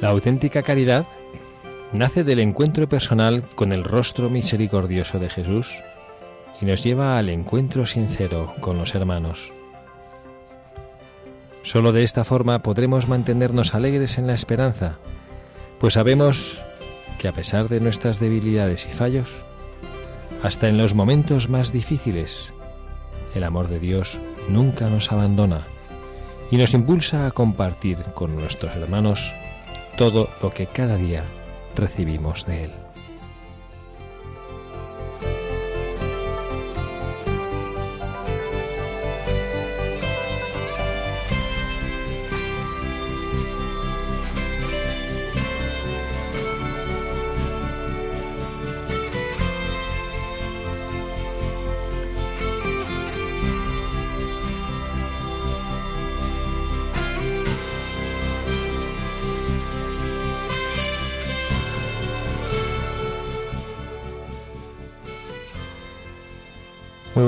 La auténtica caridad nace del encuentro personal con el rostro misericordioso de Jesús y nos lleva al encuentro sincero con los hermanos. Solo de esta forma podremos mantenernos alegres en la esperanza, pues sabemos que a pesar de nuestras debilidades y fallos, hasta en los momentos más difíciles, el amor de Dios nunca nos abandona y nos impulsa a compartir con nuestros hermanos todo lo que cada día recibimos de Él.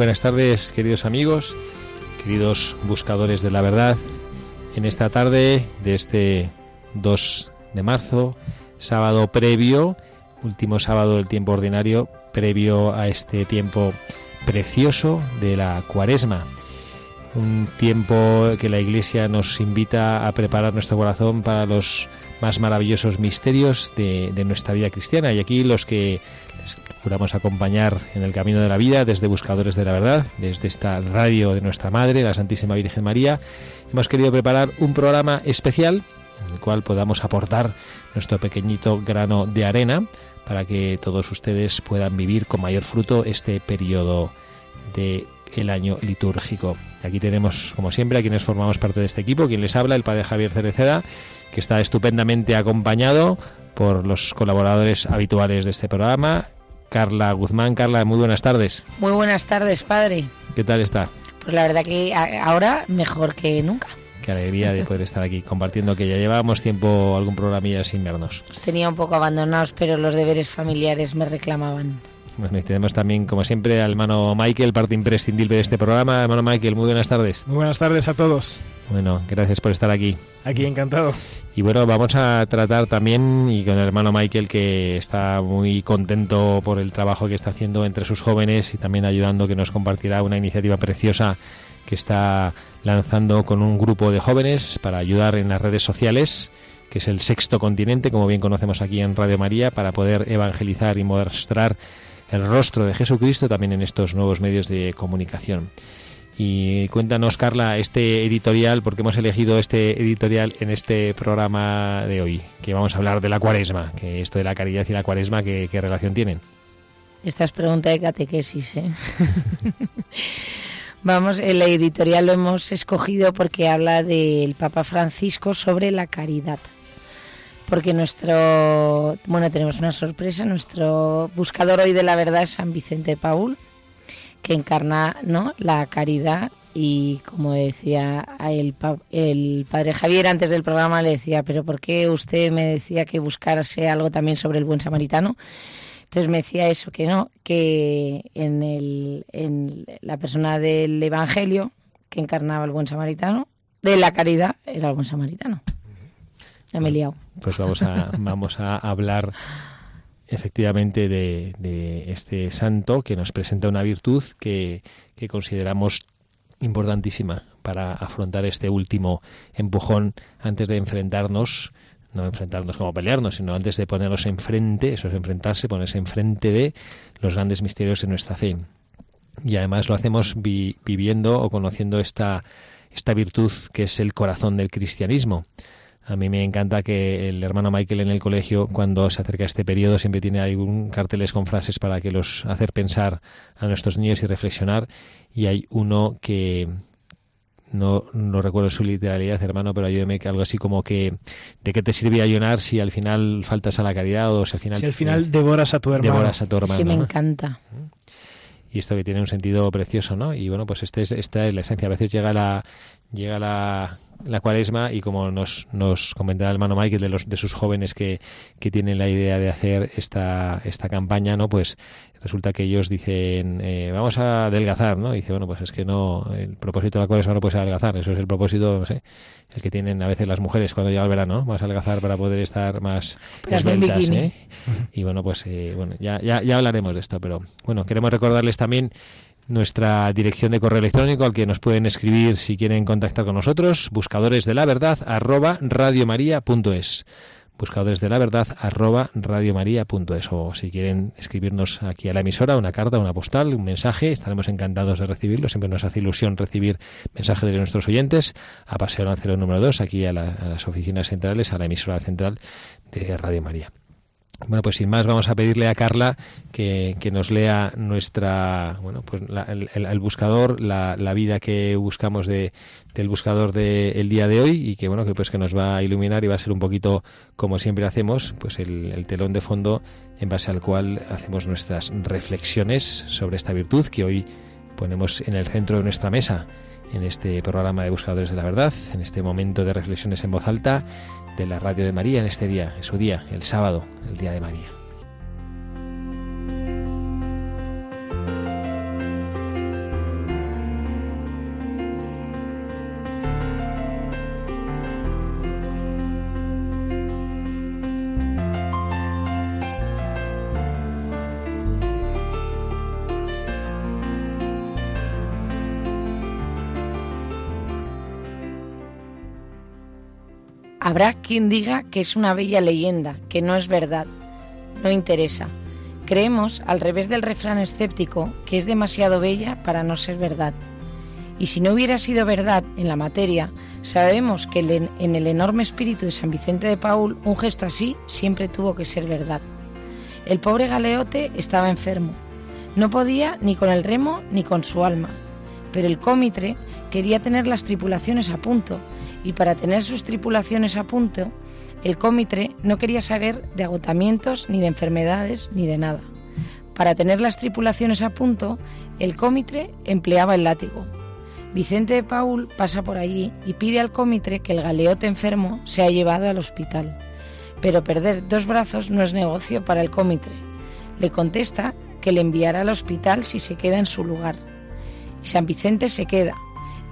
Buenas tardes, queridos amigos, queridos buscadores de la verdad. En esta tarde de este 2 de marzo, sábado previo, último sábado del tiempo ordinario, previo a este tiempo precioso de la cuaresma. Un tiempo que la Iglesia nos invita a preparar nuestro corazón para los más maravillosos misterios de, de nuestra vida cristiana. Y aquí los que procuramos acompañar en el camino de la vida desde Buscadores de la Verdad, desde esta radio de nuestra Madre, la Santísima Virgen María. Hemos querido preparar un programa especial en el cual podamos aportar nuestro pequeñito grano de arena para que todos ustedes puedan vivir con mayor fruto este periodo de el año litúrgico. Aquí tenemos, como siempre, a quienes formamos parte de este equipo, quien les habla, el padre Javier Cereceda, que está estupendamente acompañado por los colaboradores habituales de este programa, Carla Guzmán. Carla, muy buenas tardes. Muy buenas tardes, padre. ¿Qué tal está? Pues la verdad que ahora mejor que nunca. Qué alegría de poder estar aquí compartiendo, que ya llevábamos tiempo algún programilla sin vernos. Os tenía un poco abandonados, pero los deberes familiares me reclamaban. Bueno, y tenemos también, como siempre, al hermano Michael, parte imprescindible de este programa. Hermano Michael, muy buenas tardes. Muy buenas tardes a todos. Bueno, gracias por estar aquí. Aquí, encantado. Y bueno, vamos a tratar también, y con el hermano Michael, que está muy contento por el trabajo que está haciendo entre sus jóvenes y también ayudando, que nos compartirá una iniciativa preciosa que está lanzando con un grupo de jóvenes para ayudar en las redes sociales que es el sexto continente, como bien conocemos aquí en Radio María, para poder evangelizar y mostrar el rostro de Jesucristo también en estos nuevos medios de comunicación. Y cuéntanos, Carla, este editorial, porque hemos elegido este editorial en este programa de hoy, que vamos a hablar de la cuaresma, que esto de la caridad y la cuaresma, ¿qué, relación tienen? Esta es pregunta de catequesis, ¿eh? Vamos, el editorial lo hemos escogido porque habla del Papa Francisco sobre la caridad. Porque nuestro, bueno, tenemos una sorpresa, nuestro buscador hoy de la verdad es San Vicente Paul, que encarna ¿no? la caridad y como decía el, el padre Javier antes del programa le decía, pero ¿por qué usted me decía que buscarse algo también sobre el buen samaritano? Entonces me decía eso, que no, que en, el, en la persona del Evangelio que encarnaba el buen samaritano, de la caridad, era el buen samaritano. Ya me he liado. Pues vamos a, vamos a hablar efectivamente de, de, este santo que nos presenta una virtud que, consideramos importantísima para afrontar este último empujón antes de enfrentarnos no enfrentarnos como pelearnos, sino antes de ponernos enfrente, eso es enfrentarse, ponerse enfrente de los grandes misterios de nuestra fe. Y además lo hacemos viviendo o conociendo esta, esta virtud que es el corazón del cristianismo. A mí me encanta que el hermano Michael en el colegio, cuando se acerca este periodo, siempre tiene algún carteles con frases para que los hacer pensar a nuestros niños y reflexionar. Y hay uno que, no, no recuerdo su literalidad, hermano, pero ayúdeme que algo así como que de qué te sirve ayunar si al final faltas a la caridad o si al final si al final devoras a tu hermano. Devoras a tu hermano. Sí, me encanta. Y esto que tiene un sentido precioso, ¿no? Y bueno, pues este es, esta es la esencia. A veces llega la llega la, la cuaresma y como nos, nos comentaba el hermano Michael de, los, de sus jóvenes que, que tienen la idea de hacer esta, esta campaña, ¿no? Pues resulta que ellos dicen, eh, vamos a adelgazar, ¿no? Y dice, bueno, pues es que no, el propósito de la cuaresma no puede ser adelgazar, eso es el propósito, no sé, el que tienen a veces las mujeres cuando llega el verano, ¿no? Vamos a adelgazar para poder estar más esbeltas, ¿eh? Y bueno, pues eh, bueno, ya, ya, ya hablaremos de esto, pero bueno, queremos recordarles también nuestra dirección de correo electrónico al que nos pueden escribir si quieren contactar con nosotros, buscadores de la verdad arroba radiomaria.es buscadores de la verdad arroba radiomaria.es o si quieren escribirnos aquí a la emisora una carta, una postal, un mensaje, estaremos encantados de recibirlo. Siempre nos hace ilusión recibir mensajes de nuestros oyentes a Paseo Lancero número 2, aquí a, a las oficinas centrales, a la emisora central de Radio María. Bueno, pues sin más vamos a pedirle a Carla que, nos lea nuestra, bueno, pues el, buscador, la, vida que buscamos de, del buscador del día de hoy y que bueno, que pues que nos va a iluminar y va a ser un poquito como siempre hacemos, pues el telón de fondo en base al cual hacemos nuestras reflexiones sobre esta virtud que hoy ponemos en el centro de nuestra mesa en este programa de Buscadores de la Verdad, en este momento de reflexiones en voz alta de la Radio de María en este día, en su día, el sábado, el Día de María. Habrá quien diga que es una bella leyenda, que no es verdad. No interesa. Creemos, al revés del refrán escéptico, que es demasiado bella para no ser verdad. Y si no hubiera sido verdad en la materia, sabemos que en el enorme espíritu de San Vicente de Paul un gesto así siempre tuvo que ser verdad. El pobre galeote estaba enfermo. No podía ni con el remo ni con su alma. Pero el cómitre quería tener las tripulaciones a punto y para tener sus tripulaciones a punto, el cómitre no quería saber de agotamientos, ni de enfermedades, ni de nada. Para tener las tripulaciones a punto, el cómitre empleaba el látigo. Vicente de Paul pasa por allí y pide al cómitre que el galeote enfermo sea llevado al hospital. Pero perder dos brazos no es negocio para el cómitre. Le contesta que le enviará al hospital si se queda en su lugar. Y San Vicente se queda,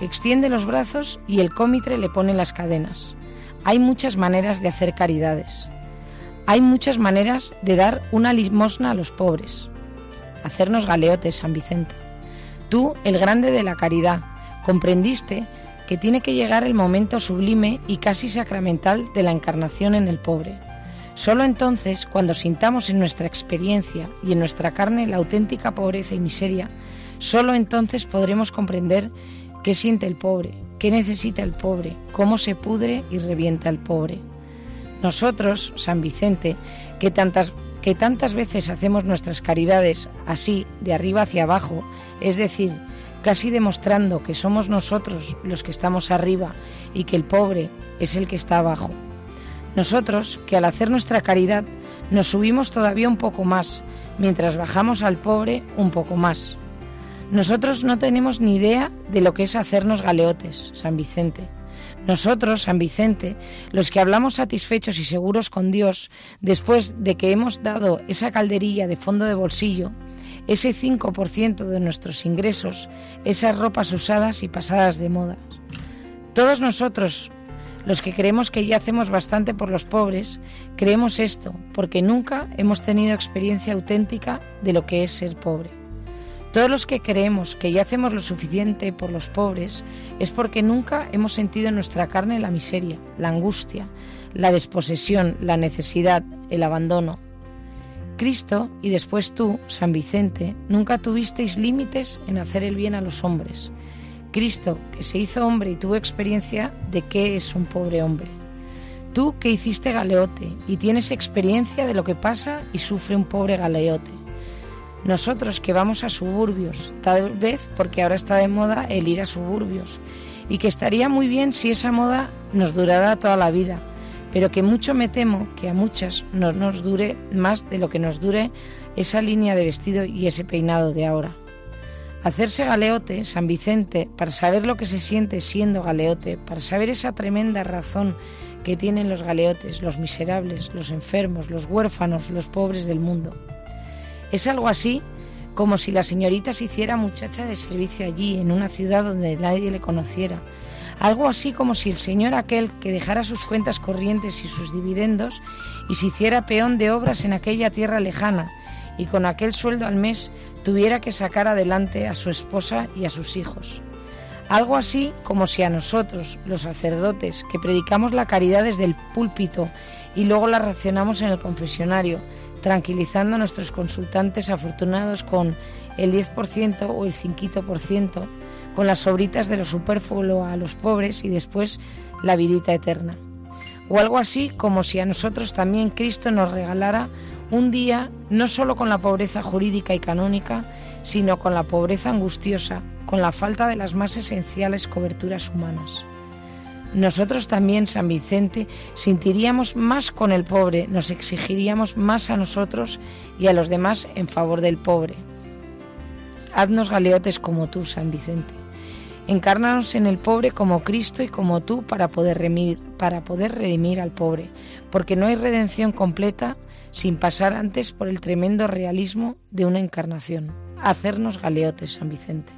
extiende los brazos y el cómitre le pone las cadenas. Hay muchas maneras de hacer caridades. Hay muchas maneras de dar una limosna a los pobres. Hacernos galeotes, San Vicente. Tú, el grande de la caridad, comprendiste que tiene que llegar el momento sublime y casi sacramental de la encarnación en el pobre. Solo entonces, cuando sintamos en nuestra experiencia y en nuestra carne la auténtica pobreza y miseria, solo entonces podremos comprender ¿Qué siente el pobre? ¿Qué necesita el pobre? ¿Cómo se pudre y revienta el pobre? Nosotros, San Vicente, que tantas, que tantas veces hacemos nuestras caridades así, de arriba hacia abajo, es decir, casi demostrando que somos nosotros los que estamos arriba y que el pobre es el que está abajo. Nosotros, que al hacer nuestra caridad nos subimos todavía un poco más, mientras bajamos al pobre un poco más. Nosotros no tenemos ni idea de lo que es hacernos galeotes, San Vicente. Nosotros, San Vicente, los que hablamos satisfechos y seguros con Dios, después de que hemos dado esa calderilla de fondo de bolsillo, ese 5% de nuestros ingresos, esas ropas usadas y pasadas de moda. Todos nosotros, los que creemos que ya hacemos bastante por los pobres, creemos esto porque nunca hemos tenido experiencia auténtica de lo que es ser pobre. Todos los que creemos que ya hacemos lo suficiente por los pobres es porque nunca hemos sentido en nuestra carne la miseria, la angustia, la desposesión, la necesidad, el abandono. Cristo y después tú, San Vicente, nunca tuvisteis límites en hacer el bien a los hombres. Cristo, que se hizo hombre y tuvo experiencia de qué es un pobre hombre. Tú que hiciste galeote y tienes experiencia de lo que pasa y sufre un pobre galeote. Nosotros que vamos a suburbios, tal vez porque ahora está de moda el ir a suburbios, y que estaría muy bien si esa moda nos durara toda la vida, pero que mucho me temo que a muchas no nos dure más de lo que nos dure esa línea de vestido y ese peinado de ahora. Hacerse galeote, San Vicente, para saber lo que se siente siendo galeote, para saber esa tremenda razón que tienen los galeotes, los miserables, los enfermos, los huérfanos, los pobres del mundo. Es algo así como si la señorita se hiciera muchacha de servicio allí, en una ciudad donde nadie le conociera. Algo así como si el señor aquel que dejara sus cuentas corrientes y sus dividendos y se hiciera peón de obras en aquella tierra lejana y con aquel sueldo al mes tuviera que sacar adelante a su esposa y a sus hijos. Algo así como si a nosotros, los sacerdotes, que predicamos la caridad desde el púlpito y luego la racionamos en el confesionario, tranquilizando a nuestros consultantes afortunados con el 10% o el 5%, con las sobritas de lo superfluo a los pobres y después la vidita eterna. O algo así como si a nosotros también Cristo nos regalara un día no solo con la pobreza jurídica y canónica, sino con la pobreza angustiosa, con la falta de las más esenciales coberturas humanas. Nosotros también, San Vicente, sentiríamos más con el pobre, nos exigiríamos más a nosotros y a los demás en favor del pobre. Haznos galeotes como tú, San Vicente. Encárnanos en el pobre como Cristo y como tú para poder, remir, para poder redimir al pobre, porque no hay redención completa sin pasar antes por el tremendo realismo de una encarnación. Hacernos galeotes, San Vicente.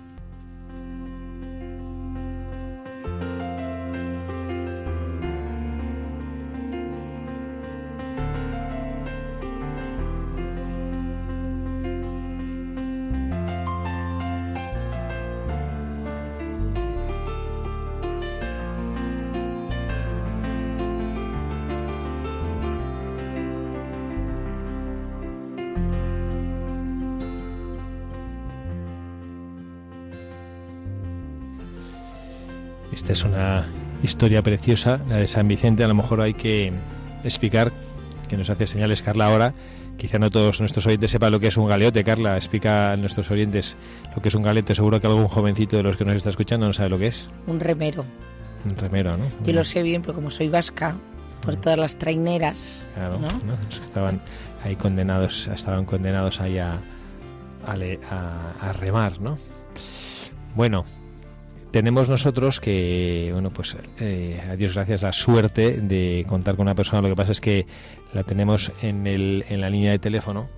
Esta es una historia preciosa, la de San Vicente. A lo mejor hay que explicar, que nos hace señales Carla ahora. Quizá no todos nuestros oyentes sepan lo que es un galeote. Carla, explica a nuestros oyentes lo que es un galeote. Seguro que algún jovencito de los que nos está escuchando no sabe lo que es. Un remero. Un remero, ¿no? Yo lo sé bien, pero como soy vasca, por todas las traineras. Claro, ¿no? ¿no? Estaban ahí condenados, estaban condenados ahí a, a, a- a remar, ¿no? Bueno, tenemos nosotros que, bueno, pues eh, a Dios gracias la suerte de contar con una persona. Lo que pasa es que la tenemos en, el, en la línea de teléfono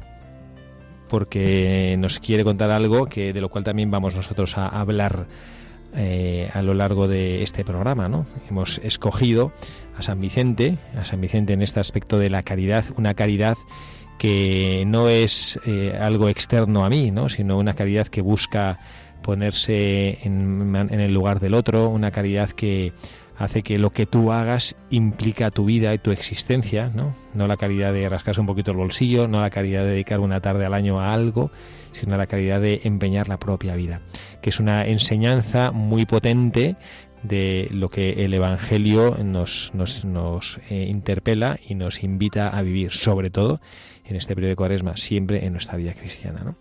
porque nos quiere contar algo que de lo cual también vamos nosotros a hablar eh, a lo largo de este programa, ¿no? Hemos escogido a San Vicente, a San Vicente en este aspecto de la caridad, una caridad que no es eh, algo externo a mí, ¿no? sino una caridad que busca ponerse en, en el lugar del otro, una caridad que hace que lo que tú hagas implica tu vida y tu existencia, ¿no? No la caridad de rascarse un poquito el bolsillo, no la caridad de dedicar una tarde al año a algo, sino la caridad de empeñar la propia vida, que es una enseñanza muy potente de lo que el Evangelio nos, nos, eh, interpela y nos invita a vivir, sobre todo en este periodo de cuaresma, siempre en nuestra vida cristiana. ¿no?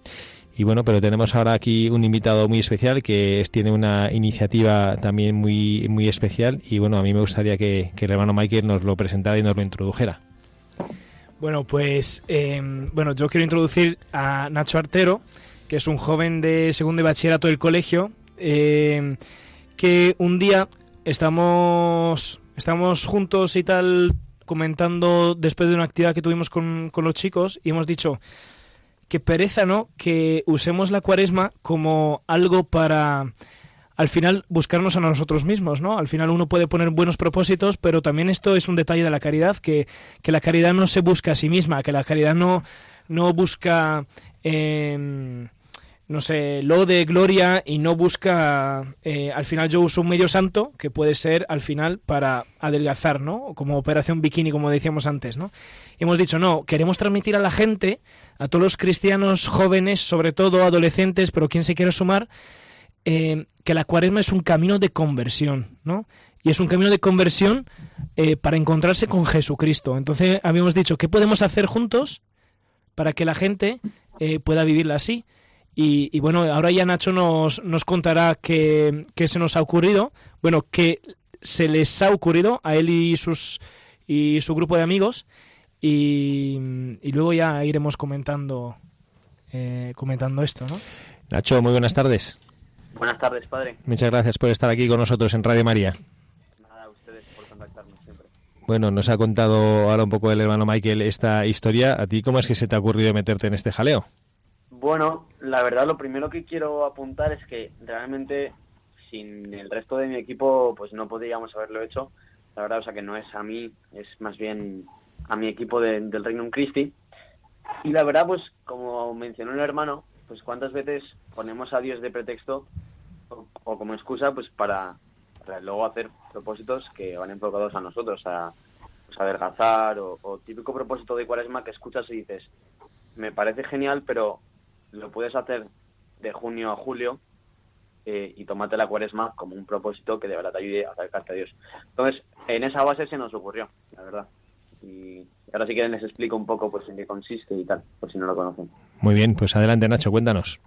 Y bueno, pero tenemos ahora aquí un invitado muy especial que tiene una iniciativa también muy, muy especial y bueno, a mí me gustaría que, el hermano Michael nos lo presentara y nos lo introdujera. Bueno, pues eh, bueno, yo quiero introducir a Nacho Artero, que es un joven de segundo de bachillerato del colegio, eh, que un día estamos, estamos juntos y tal comentando después de una actividad que tuvimos con, con los chicos y hemos dicho que pereza, ¿no? Que usemos la cuaresma como algo para al final buscarnos a nosotros mismos, ¿no? Al final uno puede poner buenos propósitos, pero también esto es un detalle de la caridad, que, que la caridad no se busca a sí misma, que la caridad no, no busca eh, no sé, lo de gloria y no busca, eh, al final yo uso un medio santo que puede ser al final para adelgazar, ¿no? Como operación bikini, como decíamos antes, ¿no? Y hemos dicho, no, queremos transmitir a la gente, a todos los cristianos jóvenes, sobre todo adolescentes, pero quien se quiera sumar, eh, que la cuaresma es un camino de conversión, ¿no? Y es un camino de conversión eh, para encontrarse con Jesucristo. Entonces habíamos dicho, ¿qué podemos hacer juntos para que la gente pueda vivirla así? Y, bueno, ahora ya Nacho nos, nos contará qué, se nos ha ocurrido, bueno, qué se les ha ocurrido a él y, sus, y su grupo de amigos. Y, luego ya iremos comentando, eh, comentando esto, ¿no? Nacho, muy buenas tardes. Buenas tardes, padre. Muchas gracias por estar aquí con nosotros en Radio María. Nada, a ustedes por contactarnos siempre. Bueno, nos ha contado ahora un poco el hermano Michael esta historia. ¿A ti cómo es que se te ha ocurrido meterte en este jaleo? Bueno, la verdad lo primero que quiero apuntar es que realmente sin el resto de mi equipo pues no podríamos haberlo hecho. La verdad, o sea que no es a mí, es más bien a mi equipo del Reino Christi. Y la verdad, pues como mencionó el hermano, pues cuántas veces ponemos a Dios de pretexto o, como excusa pues para, luego hacer propósitos que van enfocados a nosotros, a, pues, adelgazar o, o típico propósito de cuaresma que escuchas y dices, me parece genial, pero lo puedes hacer de junio a julio eh, y tomate la cuaresma como un propósito que de verdad te ayude a acercarte a Dios. Entonces, en esa base se nos ocurrió, la verdad. Y ahora si quieren les explico un poco pues en qué consiste y tal, por si no lo conocen. Muy bien, pues adelante Nacho, cuéntanos.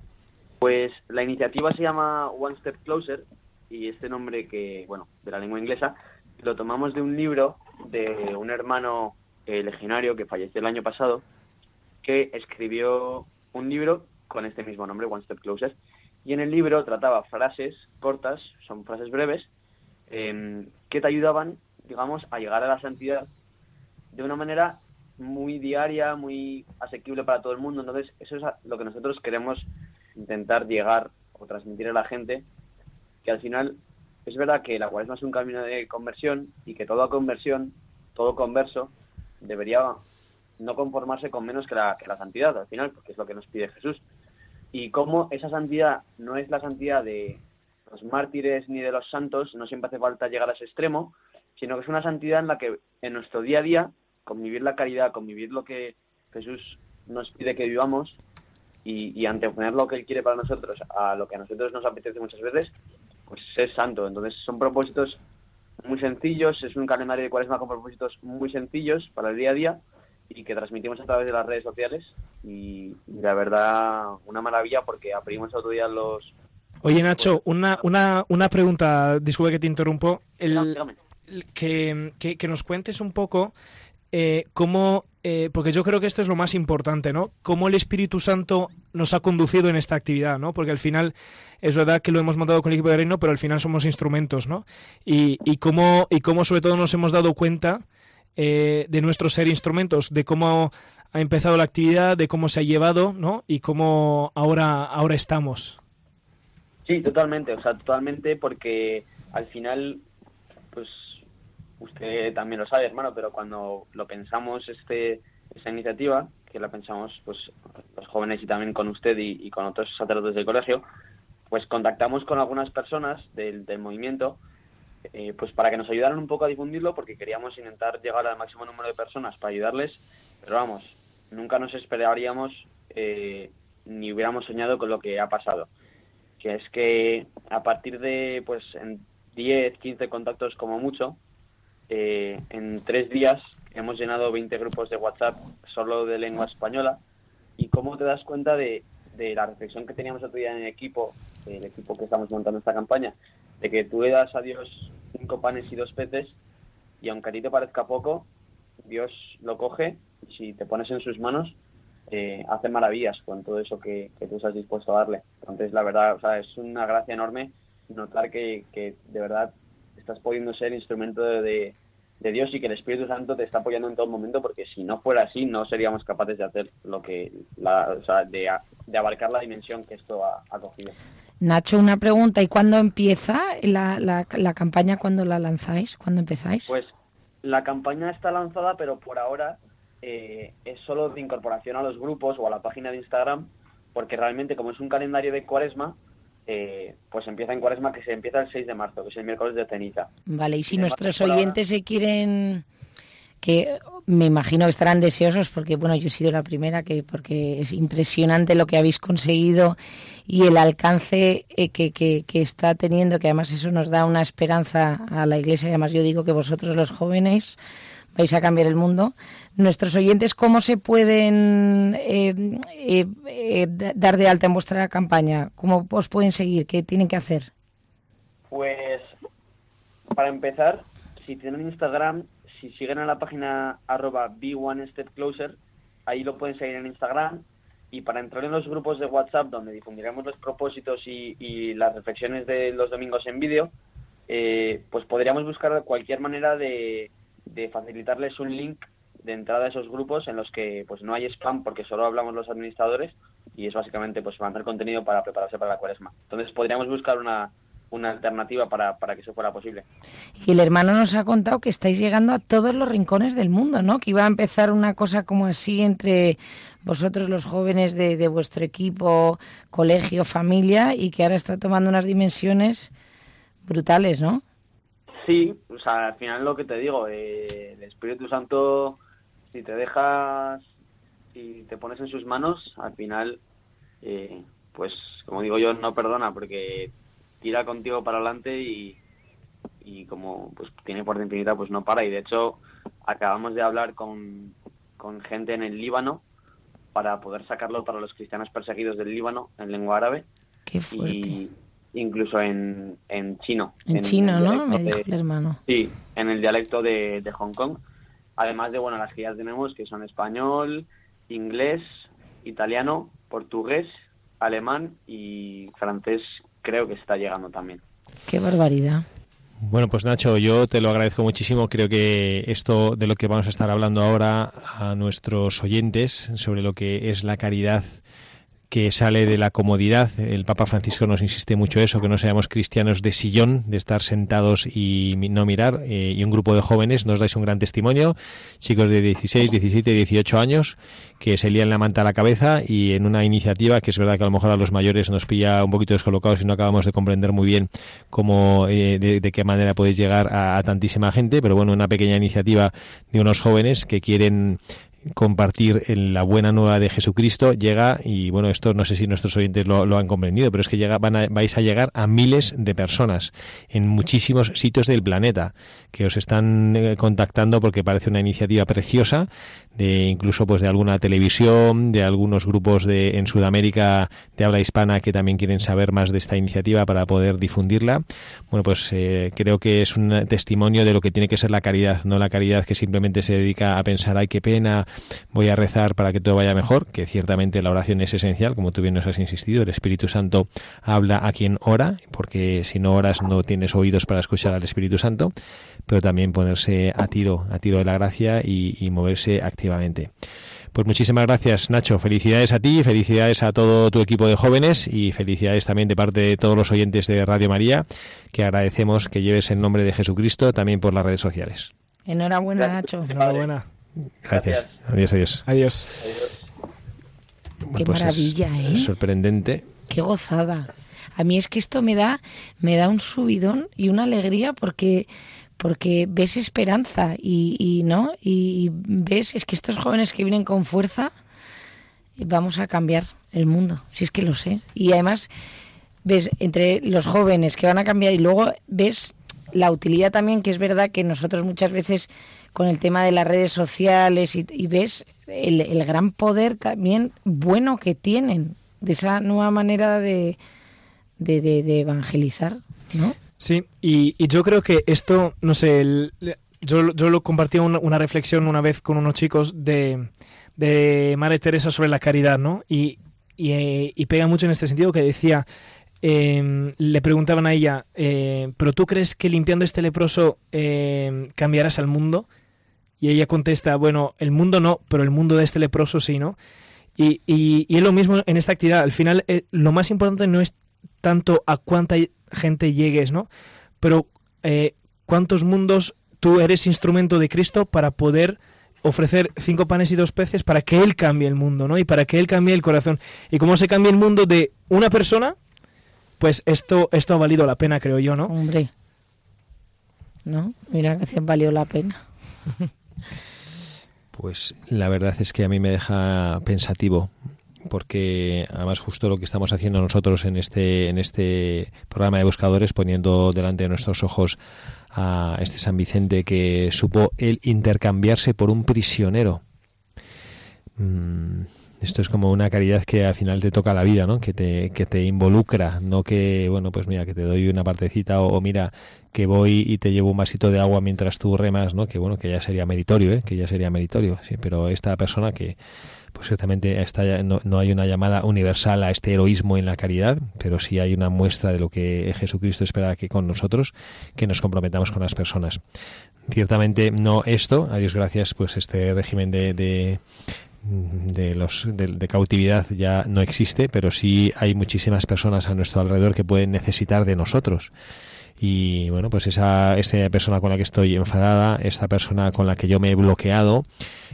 Pues la iniciativa se llama One Step Closer y este nombre que, bueno, de la lengua inglesa, lo tomamos de un libro de un hermano eh, legionario que falleció el año pasado, que escribió un libro con este mismo nombre, One Step Closer, y en el libro trataba frases cortas, son frases breves, em, que te ayudaban, digamos, a llegar a la santidad de una manera muy diaria, muy asequible para todo el mundo. Entonces, eso es lo que nosotros queremos intentar llegar o transmitir a la gente, que al final es verdad que la cuaresma es un camino de conversión y que toda conversión, todo converso, debería no conformarse con menos que la, que la santidad al final, porque es lo que nos pide Jesús. Y cómo esa santidad no es la santidad de los mártires ni de los santos, no siempre hace falta llegar a ese extremo, sino que es una santidad en la que en nuestro día a día, convivir la caridad, convivir lo que Jesús nos pide que vivamos y, y anteponer lo que Él quiere para nosotros a lo que a nosotros nos apetece muchas veces, pues es santo. Entonces son propósitos muy sencillos, es un calendario de cuaresma con propósitos muy sencillos para el día a día y que transmitimos a través de las redes sociales y, la verdad una maravilla porque abrimos otro día los... Oye Nacho, una, una, una pregunta, disculpe que te interrumpo, el, que, que, nos cuentes un poco eh, cómo, eh, porque yo creo que esto es lo más importante, ¿no? Cómo el Espíritu Santo nos ha conducido en esta actividad, ¿no? Porque al final es verdad que lo hemos montado con el equipo de Reino, pero al final somos instrumentos, ¿no? Y, y, cómo, y cómo sobre todo nos hemos dado cuenta eh, de nuestro ser instrumentos, de cómo ha empezado la actividad, de cómo se ha llevado, ¿no? Y cómo ahora, ahora estamos. Sí, totalmente, o sea, totalmente porque al final, pues usted también lo sabe, hermano, pero cuando lo pensamos este esta iniciativa, que la pensamos pues los jóvenes y también con usted y, con otros sacerdotes del colegio, pues contactamos con algunas personas del, movimiento eh, pues para que nos ayudaran un poco a difundirlo, porque queríamos intentar llegar al máximo número de personas para ayudarles, pero vamos, nunca nos esperaríamos eh, ni hubiéramos soñado con lo que ha pasado, que es que a partir de pues en 10, 15 contactos como mucho, eh, en tres días hemos llenado 20 grupos de WhatsApp solo de lengua española y cómo te das cuenta de, la reflexión que teníamos otro día en el equipo, el equipo que estamos montando esta campaña, de que tú le das a Dios cinco panes y dos peces y aunque a ti te parezca poco, Dios lo coge y si te pones en sus manos, eh, hace maravillas con todo eso que, tú estás dispuesto a darle. Entonces, la verdad, o sea, es una gracia enorme notar que, que de verdad estás pudiendo ser instrumento de, Dios y que el Espíritu Santo te está apoyando en todo momento, porque si no fuera así, no seríamos capaces de hacer lo que, la, o sea, de, de abarcar la dimensión que esto ha, ha cogido. Nacho, una pregunta. ¿Y cuándo empieza la, la, campaña? ¿Cuándo la lanzáis? ¿Cuándo empezáis? Pues la campaña está lanzada, pero por ahora eh, es solo de incorporación a los grupos o a la página de Instagram, porque realmente como es un calendario de cuaresma, eh, pues empieza en cuaresma que se empieza el 6 de marzo, que es el miércoles de ceniza. Vale, y si nuestros oyentes se quieren que me imagino que estarán deseosos porque bueno yo he sido la primera que porque es impresionante lo que habéis conseguido y el alcance eh, que, que, que, está teniendo que además eso nos da una esperanza a la iglesia y además yo digo que vosotros los jóvenes vais a cambiar el mundo. Nuestros oyentes cómo se pueden eh, eh, eh, dar de alta en vuestra campaña cómo os pueden seguir qué tienen que hacer pues para empezar si tienen Instagram si siguen a la página arroba be one step closer, ahí lo pueden seguir en Instagram. Y para entrar en los grupos de WhatsApp, donde difundiremos los propósitos y, las reflexiones de los domingos en vídeo, eh, pues podríamos buscar cualquier manera de, facilitarles un link de entrada a esos grupos en los que pues no hay spam porque solo hablamos los administradores y es básicamente pues mandar contenido para prepararse para la cuaresma. Entonces podríamos buscar una, una alternativa para, para, que eso fuera posible. Y el hermano nos ha contado que estáis llegando a todos los rincones del mundo, ¿no? Que iba a empezar una cosa como así entre vosotros los jóvenes de, de vuestro equipo, colegio, familia, y que ahora está tomando unas dimensiones brutales, ¿no? Sí, o sea, al final lo que te digo, eh, el Espíritu Santo, si te dejas y te pones en sus manos, al final, eh, pues como digo yo, no perdona, porque tira contigo para adelante y, y como pues tiene fuerza infinita pues no para. Y de hecho acabamos de hablar con, con gente en el Líbano para poder sacarlo para los cristianos perseguidos del Líbano en lengua árabe. Qué fuerte. y incluso en, en chino en, chino no me dijo el hermano sí en el dialecto de, de Hong Kong además de bueno las que ya tenemos que son español inglés italiano portugués alemán y francés creo que está llegando también. Qué barbaridad. Bueno, pues Nacho, yo te lo agradezco muchísimo. Creo que esto de lo que vamos a estar hablando ahora a nuestros oyentes sobre lo que es la caridad que sale de la comodidad. El Papa Francisco nos insiste mucho eso, que no seamos cristianos de sillón, de estar sentados y no mirar. Eh, y un grupo de jóvenes nos dais un gran testimonio, chicos de 16, 17, 18 años, que se lían la manta a la cabeza y en una iniciativa que es verdad que a lo mejor a los mayores nos pilla un poquito descolocados y no acabamos de comprender muy bien cómo, eh, de, qué manera podéis llegar a tantísima gente, pero bueno, una pequeña iniciativa de unos jóvenes que quieren compartir en la buena nueva de Jesucristo llega y bueno esto no sé si nuestros oyentes lo, han comprendido pero es que llega, van a, vais a llegar a miles de personas en muchísimos sitios del planeta que os están eh, contactando porque parece una iniciativa preciosa de incluso pues de alguna televisión, de algunos grupos de en Sudamérica de habla hispana que también quieren saber más de esta iniciativa para poder difundirla. Bueno, pues eh, creo que es un testimonio de lo que tiene que ser la caridad, no la caridad que simplemente se dedica a pensar, ay, qué pena, voy a rezar para que todo vaya mejor, que ciertamente la oración es esencial, como tú bien nos has insistido, el Espíritu Santo habla a quien ora, porque si no oras no tienes oídos para escuchar al Espíritu Santo, pero también ponerse a tiro, a tiro de la gracia y, y moverse activamente pues muchísimas gracias, Nacho. Felicidades a ti, felicidades a todo tu equipo de jóvenes y felicidades también de parte de todos los oyentes de Radio María, que agradecemos que lleves el nombre de Jesucristo también por las redes sociales. Enhorabuena, Nacho. Enhorabuena. Gracias. Adiós, adiós. Adiós. Qué pues maravilla, ¿eh? sorprendente. Qué gozada. A mí es que esto me da, me da un subidón y una alegría porque porque ves esperanza y, no y, ves es que estos jóvenes que vienen con fuerza vamos a cambiar el mundo si es que lo sé y además ves entre los jóvenes que van a cambiar y luego ves la utilidad también que es verdad que nosotros muchas veces con el tema de las redes sociales y, ves el, gran poder también bueno que tienen de esa nueva manera de evangelizar ¿no? Sí, y, yo creo que esto, no sé, yo, yo lo compartí una, reflexión una vez con unos chicos de, de Teresa sobre la caridad, ¿no? Y, y, y pega mucho en este sentido que decía, em, le preguntaban a ella, eh, ¿pero tú crees que limpiando este leproso em, cambiarás al mundo? Y ella contesta, bueno, el mundo no, pero el mundo de este leproso sí, ¿no? Y, y, y es lo mismo en esta actividad. Al final, eh, lo más importante no es tanto a cuánta gente llegues, ¿no? Pero eh, cuántos mundos tú eres instrumento de Cristo para poder ofrecer cinco panes y dos peces para que Él cambie el mundo, ¿no? Y para que Él cambie el corazón. Y cómo se cambia el mundo de una persona, pues esto, esto ha valido la pena, creo yo, ¿no? Hombre. ¿No? Mira que valió la pena. Pues la verdad es que a mí me deja pensativo porque además justo lo que estamos haciendo nosotros en este en este programa de buscadores poniendo delante de nuestros ojos a este San Vicente que supo él intercambiarse por un prisionero. Mm, esto es como una caridad que al final te toca la vida, ¿no? Que te, que te involucra, no que, bueno, pues mira, que te doy una partecita o, mira, que voy y te llevo un vasito de agua mientras tú remas, ¿no? Que bueno, que ya sería meritorio, ¿eh? Que ya sería meritorio, sí, pero esta persona que, pues ciertamente no, no, hay una llamada universal a este heroísmo en la caridad, pero sí hay una muestra de lo que Jesucristo espera que con nosotros, que nos comprometamos con las personas. Ciertamente no esto, a Dios gracias, pues este régimen de de los de, cautividad ya no existe, pero sí hay muchísimas personas a nuestro alrededor que pueden necesitar de nosotros. Y bueno, pues esa, esa persona con la que estoy enfadada, esta persona con la que yo me he bloqueado,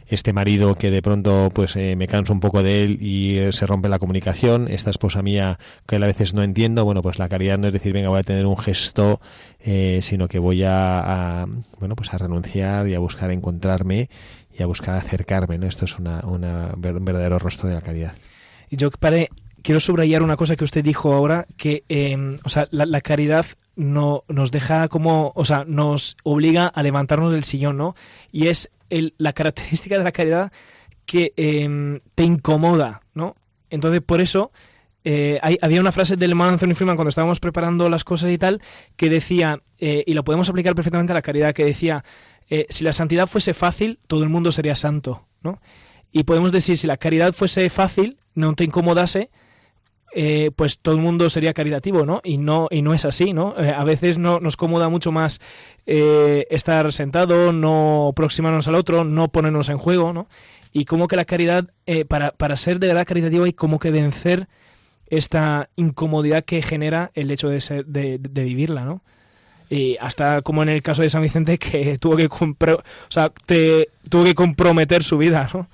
este marido que de pronto pues eh, me canso un poco de él y eh, se rompe la comunicación, esta esposa mía que a veces no entiendo, bueno, pues la caridad no es decir, venga, voy a tener un gesto, eh, sino que voy a, bueno, pues a renunciar y a buscar encontrarme y a buscar acercarme. ¿no? Esto es una, una, un verdadero rostro de la caridad. Y yo pare, quiero subrayar una cosa que usted dijo ahora, que eh, o sea, la, caridad no, nos deja como, o sea, nos obliga a levantarnos del sillón, ¿no? Y es la característica de la caridad que eh, te incomoda, ¿no? Entonces, por eso, eh, había una frase del hermano Anthony Freeman cuando estábamos preparando las cosas y tal, que decía, eh, y lo podemos aplicar perfectamente a la caridad, que decía, eh, si la santidad fuese fácil, todo el mundo sería santo, ¿no? Y podemos decir, si la caridad fuese fácil, no te incomodase, eh, pues todo el mundo sería caritativo, ¿no? Y no, y no es así, ¿no? Eh, a veces no, nos comoda mucho más estar sentado, no aproximarnos al otro, no ponernos en juego, ¿no? Y como que la caridad, para, para ser de verdad caritativo hay como que vencer esta incomodidad que genera el hecho de, ser, de, de vivirla, ¿no? y hasta como en el caso de San Vicente que tuvo que o sea, te, tuvo que comprometer su vida, ¿no?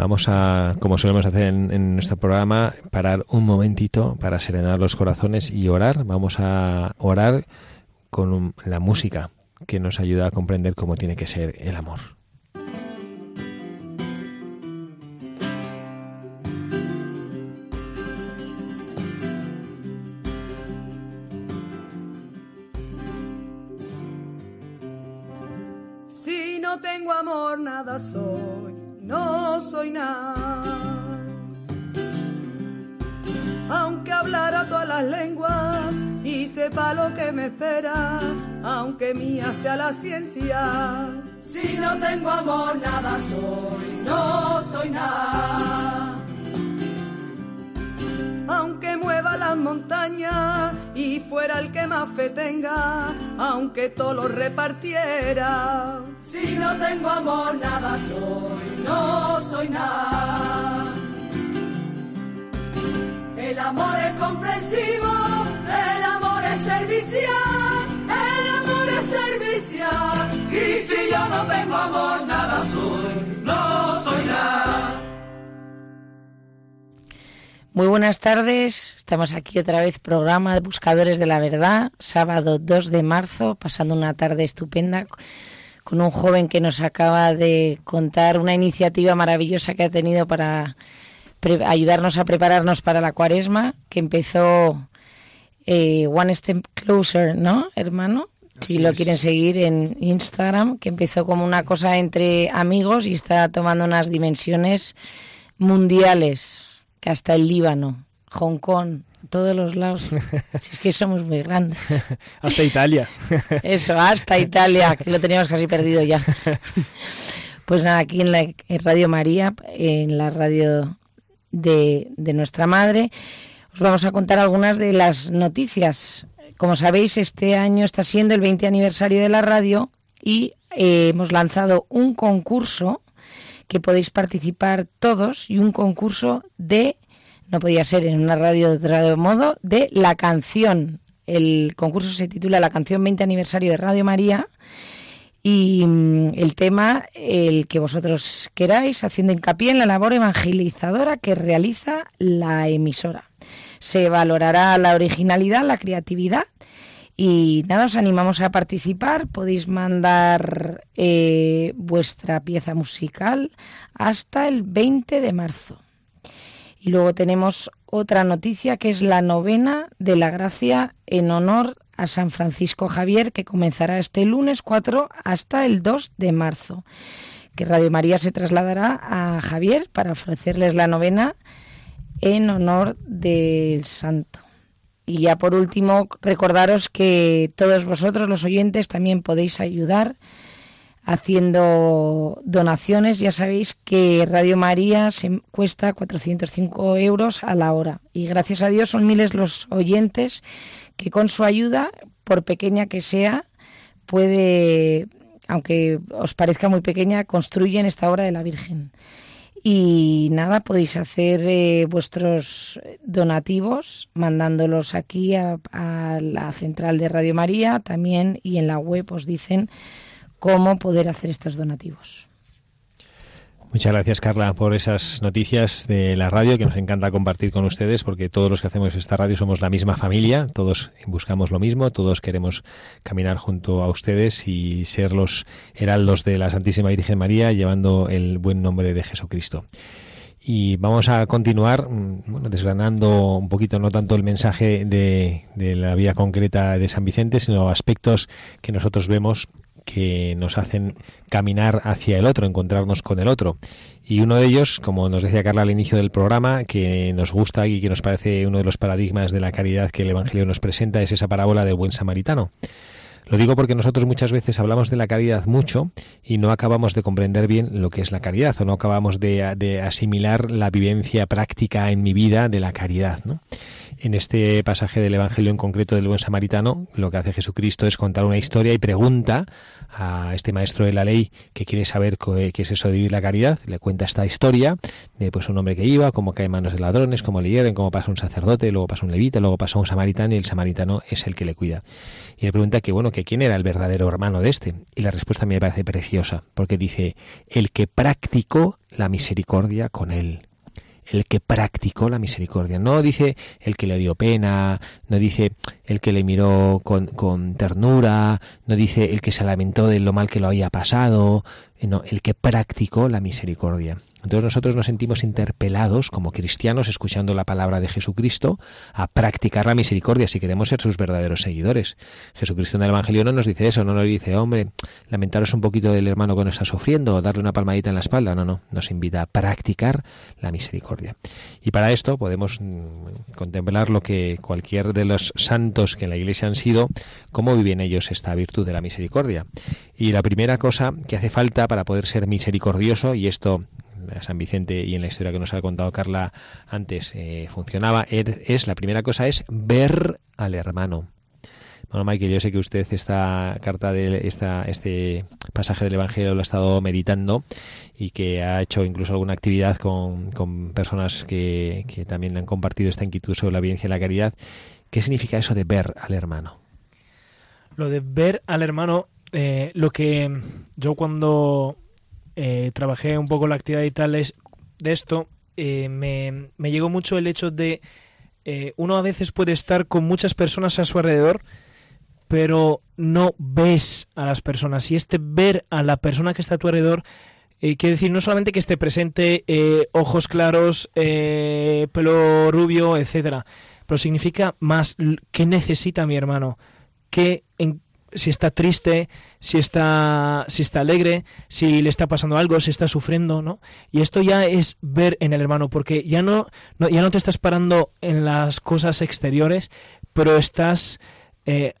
Vamos a, como solemos hacer en, nuestro programa, parar un momentito para serenar los corazones y orar. Vamos a orar con la música que nos ayuda a comprender cómo tiene que ser el amor. nada soy, no soy nada. Aunque hablara todas las lenguas y sepa lo que me espera, aunque mía sea la ciencia. Si no tengo amor, nada soy, no soy nada aunque mueva las montañas y fuera el que más fe tenga, aunque todo lo repartiera. Si no tengo amor, nada soy, no soy nada. El amor es comprensivo, el amor es servicial, el amor es servicial. Y si yo no tengo amor, nada soy, Muy buenas tardes, estamos aquí otra vez, programa de Buscadores de la Verdad, sábado 2 de marzo, pasando una tarde estupenda con un joven que nos acaba de contar una iniciativa maravillosa que ha tenido para ayudarnos a prepararnos para la cuaresma, que empezó eh, One Step Closer, ¿no, hermano? si lo quieren seguir en Instagram, que empezó como una cosa entre amigos y está tomando unas dimensiones mundiales que hasta el Líbano, Hong Kong, todos los lados. Si es que somos muy grandes. hasta Italia. Eso, hasta Italia, que lo teníamos casi perdido ya. Pues nada, aquí en, la, Radio María, en la radio de, de nuestra madre, os vamos a contar algunas de las noticias. Como sabéis, este año está siendo el 20 aniversario de la radio y eh, hemos lanzado un concurso que podéis participar todos y un concurso de, no podía ser en una radio de otro modo, de la canción. El concurso se titula La canción 20 aniversario de Radio María Y mm, el tema, el que vosotros queráis, haciendo hincapié en la labor evangelizadora que realiza la emisora. Se valorará la originalidad, la creatividad y nada, os animamos a participar. Podéis mandar eh, vuestra pieza musical hasta el 20 de marzo. Y luego tenemos otra noticia que es la novena de la gracia en honor a San Francisco Javier que comenzará este lunes 4 hasta el 2 de marzo. Que Radio María se trasladará a Javier para ofrecerles la novena en honor del santo. Y ya por último, recordaros que todos vosotros, los oyentes, también podéis ayudar haciendo donaciones. Ya sabéis que Radio María se cuesta 405 euros a la hora. Y gracias a Dios son miles los oyentes que con su ayuda, por pequeña que sea, puede, aunque os parezca muy pequeña, construyen esta obra de la Virgen. Y nada, podéis hacer eh, vuestros donativos mandándolos aquí a, la central de Radio María también y en la web os dicen cómo poder hacer estos donativos. Muchas gracias, Carla, por esas noticias de la radio que nos encanta compartir con ustedes, porque todos los que hacemos esta radio somos la misma familia, todos buscamos lo mismo, todos queremos caminar junto a ustedes y ser los heraldos de la Santísima Virgen María, llevando el buen nombre de Jesucristo. Y vamos a continuar mm, desgranando un poquito, no tanto el mensaje de, de la vida concreta de San Vicente, sino aspectos que nosotros vemos que nos hacen caminar hacia el otro, encontrarnos con el otro. Y uno de ellos, como nos decía Carla al inicio del programa, que nos gusta y que nos parece uno de los paradigmas de la caridad que el Evangelio nos presenta, es esa parábola del buen samaritano. Lo digo porque nosotros muchas veces hablamos de la caridad mucho y no acabamos de comprender bien lo que es la caridad o no acabamos de, asimilar la vivencia práctica en mi vida de la caridad. ¿no? En este pasaje del Evangelio en concreto del buen samaritano, lo que hace Jesucristo es contar una historia y pregunta a este maestro de la ley que quiere saber qué es eso de vivir la caridad. Le cuenta esta historia de pues un hombre que iba, cómo cae en manos de ladrones, cómo le hieren, cómo pasa un sacerdote, luego pasa un levita, luego pasa un samaritano y el samaritano es el que le cuida. Y le pregunta que bueno, que quién era el verdadero hermano de este. Y la respuesta me parece preciosa, porque dice, el que practicó la misericordia con él el que practicó la misericordia. No dice el que le dio pena, no dice el que le miró con, con ternura, no dice el que se lamentó de lo mal que lo había pasado, no, el que practicó la misericordia. Entonces nosotros nos sentimos interpelados como cristianos, escuchando la palabra de Jesucristo, a practicar la misericordia si queremos ser sus verdaderos seguidores. Jesucristo en el Evangelio no nos dice eso, no nos dice, hombre, lamentaros un poquito del hermano que nos está sufriendo o darle una palmadita en la espalda. No, no, nos invita a practicar la misericordia. Y para esto podemos mm, contemplar lo que cualquier de los santos que en la Iglesia han sido, cómo viven ellos esta virtud de la misericordia. Y la primera cosa que hace falta para poder ser misericordioso, y esto San Vicente y en la historia que nos ha contado Carla antes eh, funcionaba, er, es la primera cosa es ver al hermano. Bueno, Michael, yo sé que usted esta carta de esta, este pasaje del Evangelio lo ha estado meditando y que ha hecho incluso alguna actividad con, con personas que, que también han compartido esta inquietud sobre la evidencia y la caridad. ¿Qué significa eso de ver al hermano? Lo de ver al hermano, eh, lo que yo cuando eh, trabajé un poco la actividad y tal de esto, eh, me, me, llegó mucho el hecho de eh, uno a veces puede estar con muchas personas a su alrededor, pero no ves a las personas. Y este ver a la persona que está a tu alrededor quiere decir no solamente que esté presente, ojos claros, pelo rubio, etcétera, pero significa más qué necesita mi hermano, qué, en, si está triste, si está, si está alegre, si le está pasando algo, si está sufriendo, ¿no? Y esto ya es ver en el hermano, porque ya no, ya no te estás parando en las cosas exteriores, pero estás eh,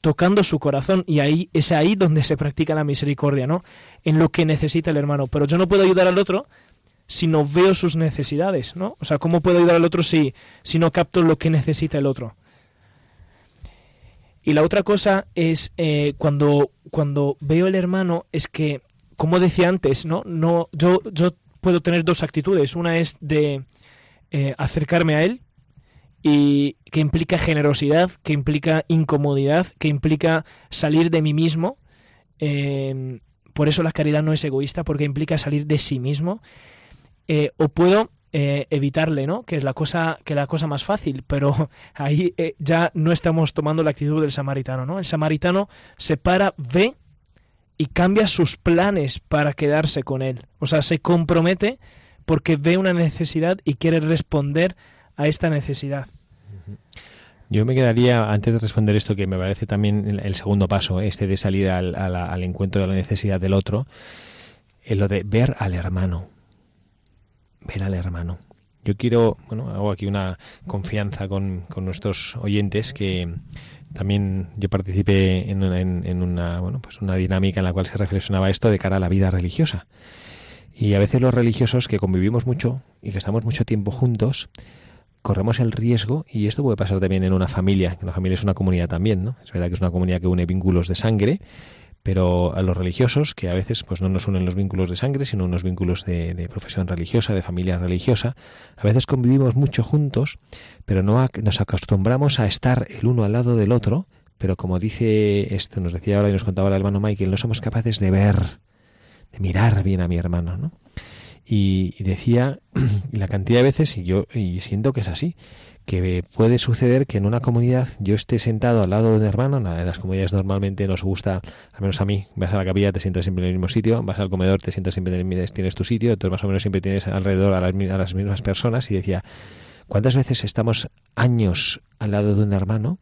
tocando su corazón y ahí es ahí donde se practica la misericordia, ¿no? En lo que necesita el hermano. Pero yo no puedo ayudar al otro si no veo sus necesidades, ¿no? O sea, ¿cómo puedo ayudar al otro si, si no capto lo que necesita el otro? Y la otra cosa es eh, cuando, cuando veo el hermano, es que, como decía antes, ¿no? no yo, yo puedo tener dos actitudes. Una es de eh, acercarme a él y que implica generosidad, que implica incomodidad, que implica salir de mí mismo eh, por eso la caridad no es egoísta, porque implica salir de sí mismo. Eh, o puedo eh, evitarle, ¿no? Que es la cosa, que la cosa más fácil, pero ahí ya no estamos tomando la actitud del samaritano, ¿no? El samaritano se para, ve y cambia sus planes para quedarse con él. O sea, se compromete porque ve una necesidad y quiere responder a esta necesidad. Yo me quedaría, antes de responder esto, que me parece también el, segundo paso, este de salir al, al, encuentro de la necesidad del otro, en lo de ver al hermano. Ver al hermano. Yo quiero, bueno, hago aquí una confianza con, con nuestros oyentes que también yo participé en una, en, una, bueno, pues una dinámica en la cual se reflexionaba esto de cara a la vida religiosa. Y a veces los religiosos que convivimos mucho y que estamos mucho tiempo juntos, corremos el riesgo, y esto puede pasar también en una familia, que una familia es una comunidad también, ¿no? Es verdad que es una comunidad que une vínculos de sangre, pero a los religiosos, que a veces pues no nos unen los vínculos de sangre, sino unos vínculos de, profesión religiosa, de familia religiosa, a veces convivimos mucho juntos, pero no nos acostumbramos a estar el uno al lado del otro, pero como dice esto, nos decía ahora y nos contaba el hermano Michael, no somos capaces de ver, de mirar bien a mi hermano, ¿no? Y, decía la cantidad de veces, y yo y siento que es así, que puede suceder que en una comunidad yo esté sentado al lado de un hermano, en las comunidades normalmente nos gusta, al menos a mí, vas a la capilla, te sientas siempre en el mismo sitio, vas al comedor, te sientas siempre en el, tienes tu sitio, entonces más o menos siempre tienes alrededor a las, a las mismas personas, y decía, ¿cuántas veces estamos años al lado de un hermano?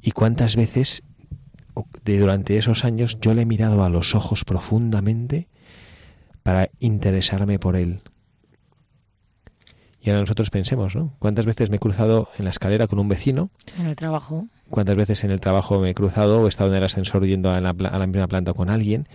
¿Y cuántas veces de durante esos años yo le he mirado a los ojos profundamente para interesarme por él. Y ahora nosotros pensemos, ¿no? ¿Cuántas veces me he cruzado en la escalera con un vecino? En el trabajo. ¿Cuántas veces en el trabajo me he cruzado o he estado en el ascensor yendo a la, a la misma planta con alguien?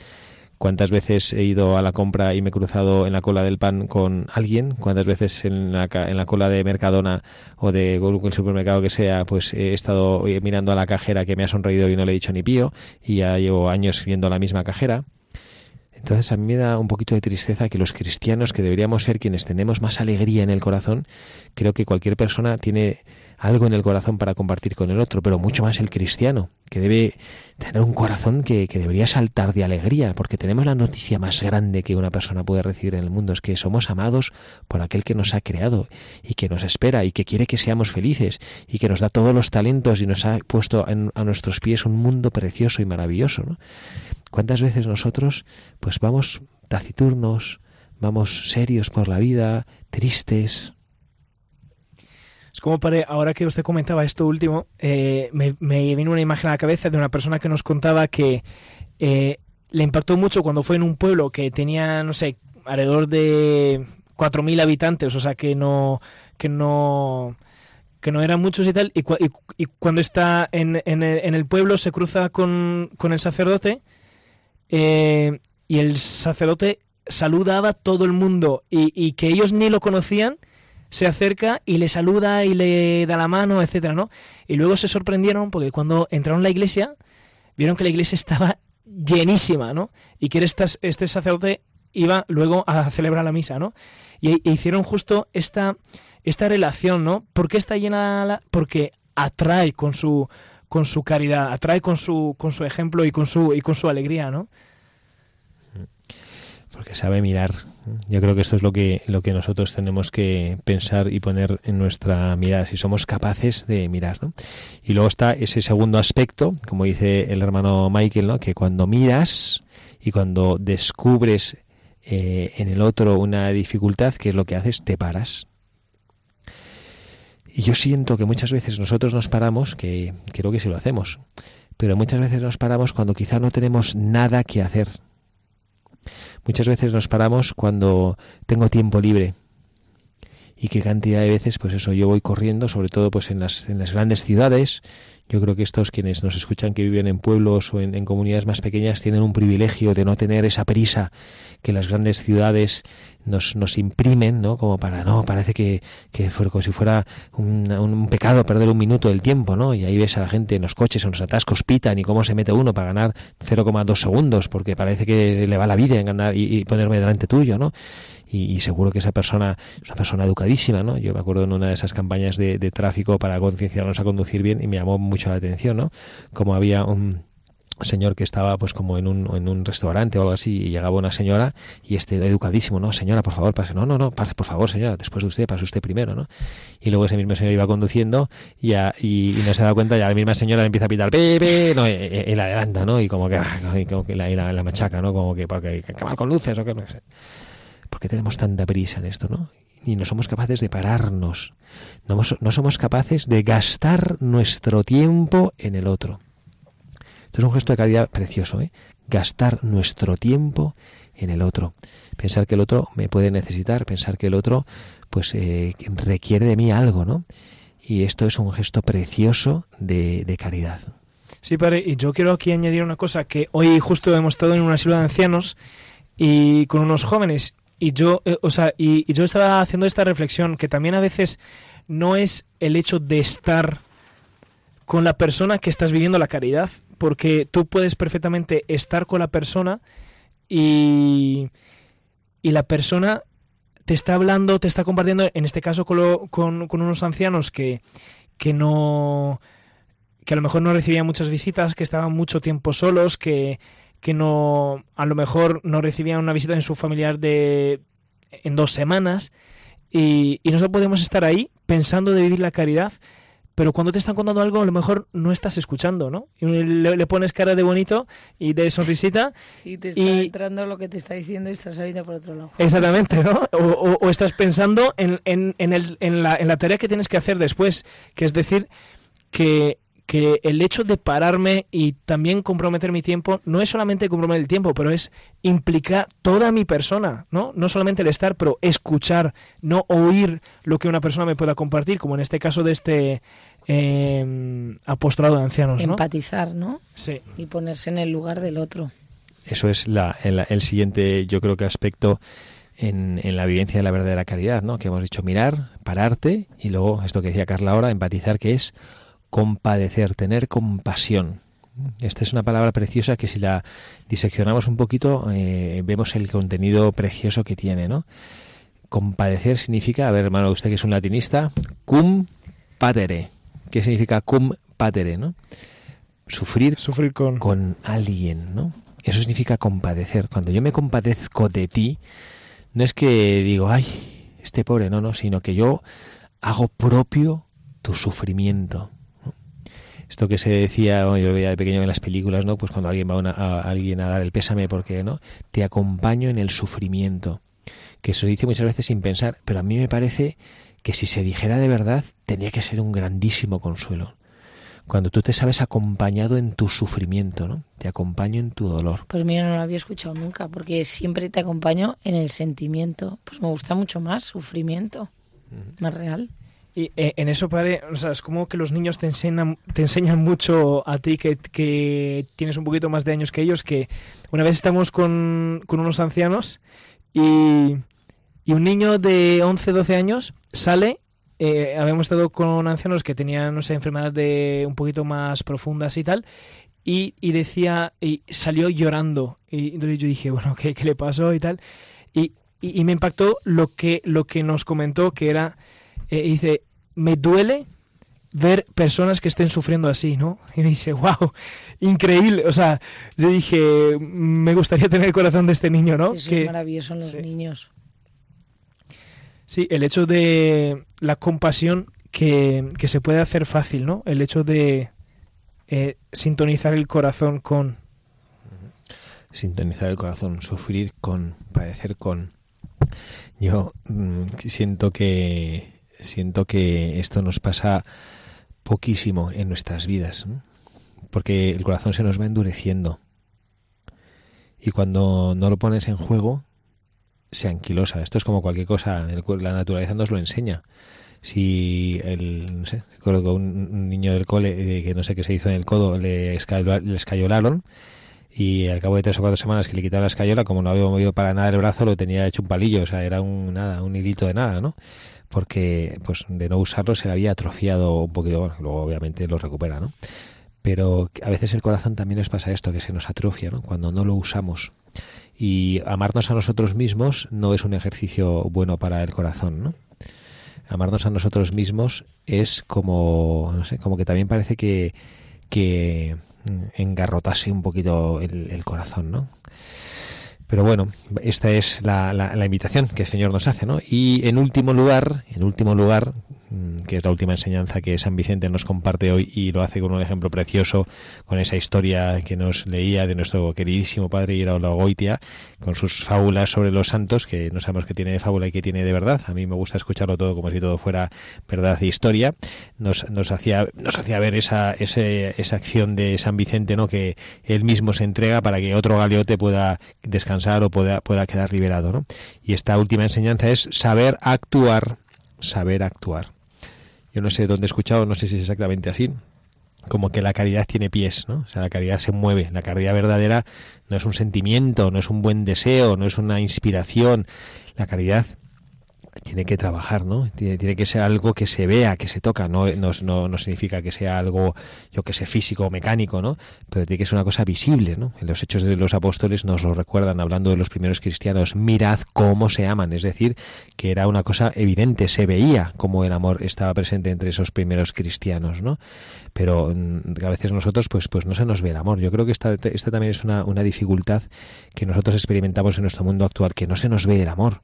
¿Cuántas veces he ido a la compra y me he cruzado en la cola del pan con alguien? ¿Cuántas veces en la, en la cola de Mercadona o de el supermercado que sea, pues he estado mirando a la cajera que me ha sonreído y no le he dicho ni pío y ya llevo años viendo a la misma cajera? Entonces a mí me da un poquito de tristeza que los cristianos, que deberíamos ser quienes tenemos más alegría en el corazón, creo que cualquier persona tiene algo en el corazón para compartir con el otro, pero mucho más el cristiano, que debe tener un corazón que, debería saltar de alegría, porque tenemos la noticia más grande que una persona puede recibir en el mundo, es que somos amados por aquel que nos ha creado y que nos espera y que quiere que seamos felices y que nos da todos los talentos y nos ha puesto a nuestros pies un mundo precioso y maravilloso. ¿no? ¿Cuántas veces nosotros pues vamos taciturnos, vamos serios por la vida, tristes? Es como para, ahora que usted comentaba esto último, eh, me, me, vino una imagen a la cabeza de una persona que nos contaba que eh, le impactó mucho cuando fue en un pueblo que tenía, no sé, alrededor de 4.000 habitantes, o sea que no, que no, que no eran muchos y tal, y, cuando está en, en, el, en, el, pueblo se cruza con, con el sacerdote eh, y el sacerdote saludaba a todo el mundo y, que ellos ni lo conocían, se acerca y le saluda y le da la mano, etcétera, ¿no? Y luego se sorprendieron porque cuando entraron a la iglesia, vieron que la iglesia estaba llenísima, ¿no? Y que este, este sacerdote iba luego a celebrar la misa, ¿no? Y hicieron justo esta, esta relación, ¿no? ¿Por qué está llena? Porque atrae con su con su caridad, atrae con su, con su ejemplo y con su, y con su alegría, ¿no? Porque sabe mirar. Yo creo que esto es lo que, lo que nosotros tenemos que pensar y poner en nuestra mirada, si somos capaces de mirar. ¿no? Y luego está ese segundo aspecto, como dice el hermano Michael, ¿no? que cuando miras y cuando descubres eh, en el otro una dificultad, ¿qué es lo que haces? Te paras y yo siento que muchas veces nosotros nos paramos, que creo que sí lo hacemos, pero muchas veces nos paramos cuando quizá no tenemos nada que hacer. Muchas veces nos paramos cuando tengo tiempo libre. Y qué cantidad de veces, pues eso, yo voy corriendo, sobre todo pues en las, en las grandes ciudades, yo creo que estos quienes nos escuchan que viven en pueblos o en, comunidades más pequeñas tienen un privilegio de no tener esa prisa que las grandes ciudades nos, nos imprimen, ¿no? Como para, no, parece que, que fue como si fuera un, pecado perder un minuto del tiempo, ¿no? Y ahí ves a la gente en los coches, en los atascos, pitan y cómo se mete uno para ganar 0,2 segundos, porque parece que le va la vida en ganar y ponerme delante tuyo, ¿no? Y, seguro que esa persona es una persona educadísima, ¿no? Yo me acuerdo en una de esas campañas de, tráfico para concienciarnos a conducir bien y me llamó mucho la atención, ¿no? Como había un señor que estaba pues como en un, en un restaurante o algo así y llegaba una señora y este educadísimo, no, señora, por favor, pase, no, no, no, pase, por favor, señora, después de usted, pase usted primero, ¿no? Y luego ese mismo señor iba conduciendo y, y, no se da cuenta, ya la misma señora le empieza a pitar, bebé, no, él adelanta, ¿no? Y como que, y como que la, la, machaca, ¿no? Como que, porque, que mal conduces o que no sé. ¿Por qué tenemos tanta prisa en esto, no? Y no somos capaces de pararnos, no, somos capaces de gastar nuestro tiempo en el otro. Esto es un gesto de caridad precioso, ¿eh? gastar nuestro tiempo en el otro. Pensar que el otro me puede necesitar, pensar que el otro pues eh, requiere de mí algo, ¿no? Y esto es un gesto precioso de, de caridad. Sí, padre, y yo quiero aquí añadir una cosa, que hoy justo hemos estado en una asilo de ancianos y con unos jóvenes, y yo, eh, o sea, y, yo estaba haciendo esta reflexión, que también a veces no es el hecho de estar con la persona que estás viviendo la caridad, porque tú puedes perfectamente estar con la persona y, y la persona te está hablando, te está compartiendo, en este caso con, con, unos ancianos que, que no que a lo mejor no recibían muchas visitas, que estaban mucho tiempo solos, que, que no a lo mejor no recibían una visita en su familiar de en dos semanas y, y nosotros podemos estar ahí pensando de vivir la caridad pero cuando te están contando algo a lo mejor no estás escuchando, ¿no? Y le, pones cara de bonito y de sonrisita. Y te está entrando lo que te está diciendo y estás saliendo por otro lado. Exactamente, ¿no? O, estás pensando en, en, en, el, en, la, en la tarea que tienes que hacer después, que es decir, que que el hecho de pararme y también comprometer mi tiempo no es solamente comprometer el tiempo, pero es implicar toda mi persona, ¿no? No solamente el estar, pero escuchar, no oír lo que una persona me pueda compartir, como en este caso de este eh, apostolado de ancianos, ¿no? Empatizar, ¿no? Sí. Y ponerse en el lugar del otro. Eso es la, el, siguiente, yo creo que aspecto en, en, la vivencia de la verdadera caridad, ¿no? Que hemos dicho mirar, pararte y luego esto que decía Carla ahora, empatizar, que es compadecer, tener compasión. Esta es una palabra preciosa que si la diseccionamos un poquito eh, vemos el contenido precioso que tiene, ¿no? Compadecer significa, a ver hermano, usted que es un latinista, cum patere. ¿Qué significa cum patere, no? Sufrir, Sufrir con... con alguien, ¿no? Eso significa compadecer. Cuando yo me compadezco de ti, no es que digo, ay, este pobre, no, no, sino que yo hago propio tu sufrimiento esto que se decía, yo veía de pequeño en las películas, ¿no? Pues cuando alguien va a, alguien a dar el pésame porque, ¿no? Te acompaño en el sufrimiento. Que se dice muchas veces sin pensar, pero a mí me parece que si se dijera de verdad, tendría que ser un grandísimo consuelo. Cuando tú te sabes acompañado en tu sufrimiento, ¿no? Te acompaño en tu dolor. Pues mira, no lo había escuchado nunca, porque siempre te acompaño en el sentimiento. Pues me gusta mucho más sufrimiento, más real. Y eh, en eso, padre, o sea, es como que los niños te enseñan, te enseñan mucho a ti que, que tienes un poquito más de años que ellos, que una vez estamos con, con unos ancianos y, y, un niño de 11, 12 años sale, eh, habíamos estado con ancianos que tenían, no sé, enfermedades de un poquito más profundas y tal, y, y decía, y salió llorando. Y entonces yo dije, bueno, ¿qué, qué le pasó y tal? Y, y, me impactó lo que, lo que nos comentó, que era eh, dice, me duele ver personas que estén sufriendo así, ¿no? Y me dice, wow, increíble. O sea, yo dije, me gustaría tener el corazón de este niño, ¿no? Eso es maravilloso en los niños. Sí, el hecho de la compasión que, se puede hacer fácil, ¿no? El hecho de eh, sintonizar el corazón con... Sintonizar el corazón, sufrir con, padecer con. Yo mm, siento que siento que esto nos pasa poquísimo en nuestras vidas, porque el corazón se nos va endureciendo. Y cuando no lo pones en juego, se anquilosa. Esto es como cualquier cosa, la naturaleza nos lo enseña. Si el, no sé, recuerdo que un, niño del cole, eh, que no sé qué se hizo en el codo, le, escayolaron y al cabo de tres o cuatro semanas que le quitaron la escayola, como no había movido para nada el brazo, lo tenía hecho un palillo, o sea, era un nada, un hilito de nada, ¿no? Porque pues de no usarlo se le había atrofiado un poquito, luego obviamente lo recupera, ¿no? Pero a veces el corazón también nos pasa esto, que se nos atrofia, ¿no? Cuando no lo usamos. Y amarnos a nosotros mismos no es un ejercicio bueno para el corazón, ¿no? Amarnos a nosotros mismos es como, no sé, como que también parece que, que engarrotase un poquito el corazón, ¿no? Pero bueno, esta es la, invitación que el Señor nos hace, ¿no? Y en último lugar, en último lugar, que es la última enseñanza que San Vicente nos comparte hoy y lo hace con un ejemplo precioso, con esa historia que nos leía de nuestro queridísimo padre Iraola Goitia, con sus fábulas sobre los santos, que no sabemos qué tiene de fábula y qué tiene de verdad. A mí me gusta escucharlo todo como si todo fuera verdad e historia. Nos, nos hacía, nos hacía ver esa, ese, esa acción de San Vicente, ¿no? que él mismo se entrega para que otro galeote pueda descansar o pueda, pueda quedar liberado. ¿no? Y esta última enseñanza es saber actuar, saber actuar yo no sé dónde he escuchado, no sé si es exactamente así, como que la caridad tiene pies, ¿no? O sea, la caridad se mueve. La caridad verdadera no es un sentimiento, no es un buen deseo, no es una inspiración. La caridad tiene que trabajar, ¿no? Tiene, tiene, que ser algo que se vea, que se toca, no, no, no, no significa que sea algo, yo que sé, físico o mecánico, ¿no? Pero tiene que ser una cosa visible, ¿no? En los hechos de los apóstoles nos lo recuerdan hablando de los primeros cristianos, mirad cómo se aman, es decir, que era una cosa evidente, se veía cómo el amor estaba presente entre esos primeros cristianos, ¿no? Pero mm, a veces nosotros, pues, pues no se nos ve el amor. Yo creo que esta, esta también es una, una dificultad que nosotros experimentamos en nuestro mundo actual, que no se nos ve el amor.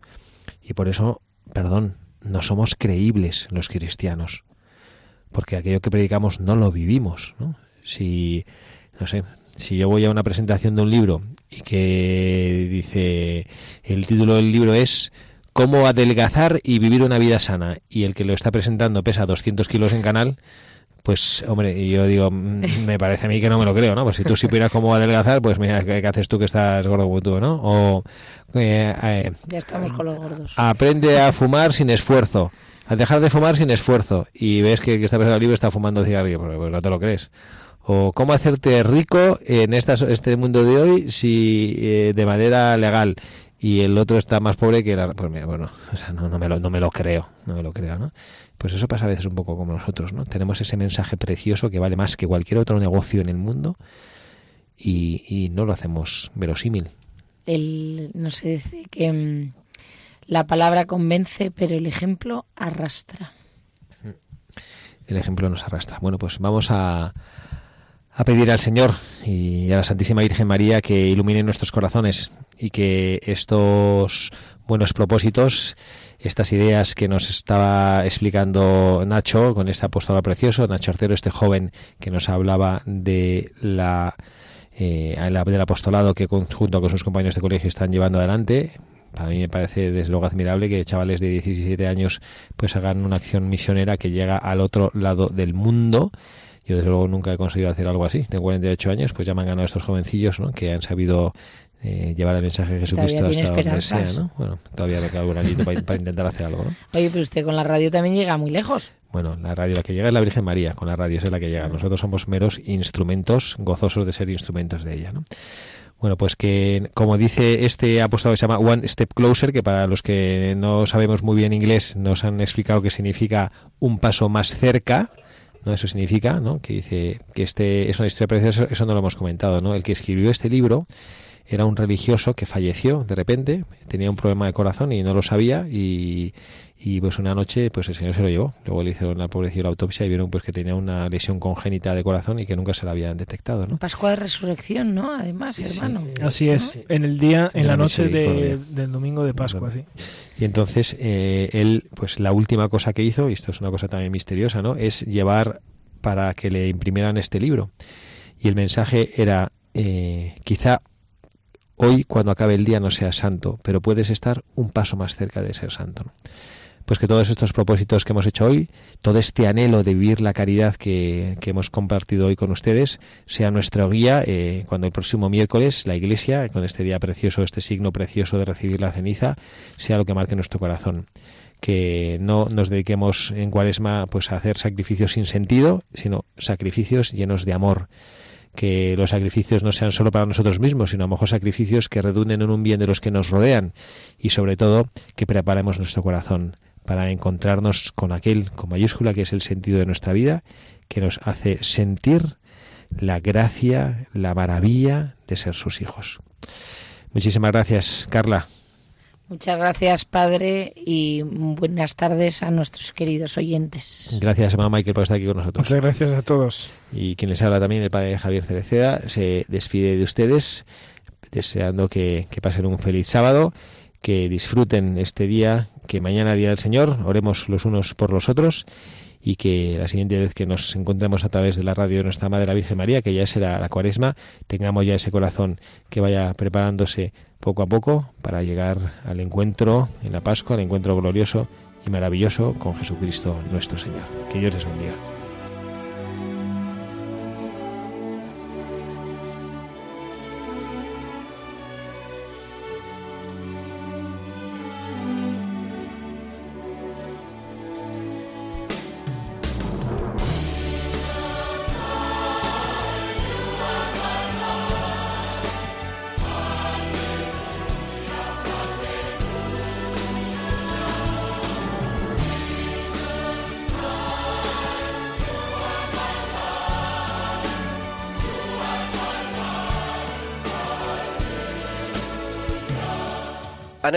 Y por eso perdón, no somos creíbles los cristianos, porque aquello que predicamos no lo vivimos. ¿no? Si, no sé, si yo voy a una presentación de un libro y que dice, el título del libro es Cómo adelgazar y vivir una vida sana, y el que lo está presentando pesa 200 kilos en canal, pues hombre, yo digo, mm, me parece a mí que no me lo creo, ¿no? Pues si tú supieras cómo adelgazar, pues mira, ¿qué, haces tú que estás gordo como tú, ¿no? O, eh, eh, ya estamos con los gordos. Aprende a fumar sin esfuerzo, a dejar de fumar sin esfuerzo, y ves que, que esta persona libre está fumando cigarrillo, pues, pues no te lo crees. O cómo hacerte rico en esta, este mundo de hoy si eh, de manera legal y el otro está más pobre que la pues mira, bueno o sea, no, no, me lo, no me lo creo no me lo creo no pues eso pasa a veces un poco como nosotros, ¿no? Tenemos ese mensaje precioso que vale más que cualquier otro negocio en el mundo y, no lo hacemos verosímil. El, no se dice que mm, la palabra convence, pero el ejemplo arrastra. El ejemplo nos arrastra. Bueno, pues vamos a, a pedir al Señor y a la Santísima Virgen María que ilumine nuestros corazones y que estos buenos propósitos estas ideas que nos estaba explicando Nacho con este apóstol precioso, Nacho Arcero, este joven que nos hablaba de la eh, del apostolado que junto con sus compañeros de colegio están llevando adelante. Para mí me parece desde luego admirable que chavales de 17 años pues hagan una acción misionera que llega al otro lado del mundo. Yo desde luego nunca he conseguido hacer algo así. Tengo 48 años, pues ya me han ganado estos jovencillos, ¿no? Que han sabido eh, llevar el mensaje de Jesucristo hasta donde sea, ¿no? Bueno, todavía me queda algún añito para, para, intentar hacer algo, ¿no? Oye, pero usted con la radio también llega muy lejos. Bueno, la radio la que llega es la Virgen María, con la radio es la que llega. Nosotros somos meros instrumentos, gozosos de ser instrumentos de ella, ¿no? Bueno, pues que como dice este apostado que se llama One Step Closer, que para los que no sabemos muy bien inglés nos han explicado que significa un paso más cerca, ¿no? Eso significa, ¿no? Que dice que este es una historia preciosa, eso no lo hemos comentado, ¿no? El que escribió este libro era un religioso que falleció de repente, tenía un problema de corazón y no lo sabía y, y pues una noche pues el señor se lo llevó. Luego le hicieron al pobrecillo la autopsia y vieron pues que tenía una lesión congénita de corazón y que nunca se la habían detectado, ¿no? Pascua de Resurrección, ¿no? Además, hermano. Así es, en el día, en, la, noche, de, del domingo de Pascua, sí. Y entonces eh, él, pues la última cosa que hizo, y esto es una cosa también misteriosa, ¿no? Es llevar para que le imprimieran este libro. Y el mensaje era, eh, quizá hoy cuando acabe el día no seas santo, pero puedes estar un paso más cerca de ser santo. Pues que todos estos propósitos que hemos hecho hoy, todo este anhelo de vivir la caridad que, hemos compartido hoy con ustedes, sea nuestro guía eh, cuando el próximo miércoles la Iglesia, con este día precioso, este signo precioso de recibir la ceniza, sea lo que marque nuestro corazón que no nos dediquemos en cuaresma pues a hacer sacrificios sin sentido, sino sacrificios llenos de amor, que los sacrificios no sean solo para nosotros mismos, sino a lo mejor sacrificios que redunden en un bien de los que nos rodean y sobre todo que preparemos nuestro corazón para encontrarnos con aquel con mayúscula que es el sentido de nuestra vida, que nos hace sentir la gracia, la maravilla de ser sus hijos. Muchísimas gracias, Carla. Muchas gracias, Padre, y buenas tardes a nuestros queridos oyentes. Gracias, mamá Michael, por estar aquí con nosotros. Muchas gracias a todos. Y quien les habla también, el Padre Javier Cereceda, se despide de ustedes, deseando que, que pasen un feliz sábado, que disfruten este día, que mañana, Día del Señor, oremos los unos por los otros y que la siguiente vez que nos encontremos a través de la radio de nuestra Madre la Virgen María, que ya será la cuaresma, tengamos ya ese corazón que vaya preparándose poco a poco para llegar al encuentro en la Pascua, al encuentro glorioso y maravilloso con Jesucristo nuestro Señor. Que Dios les bendiga.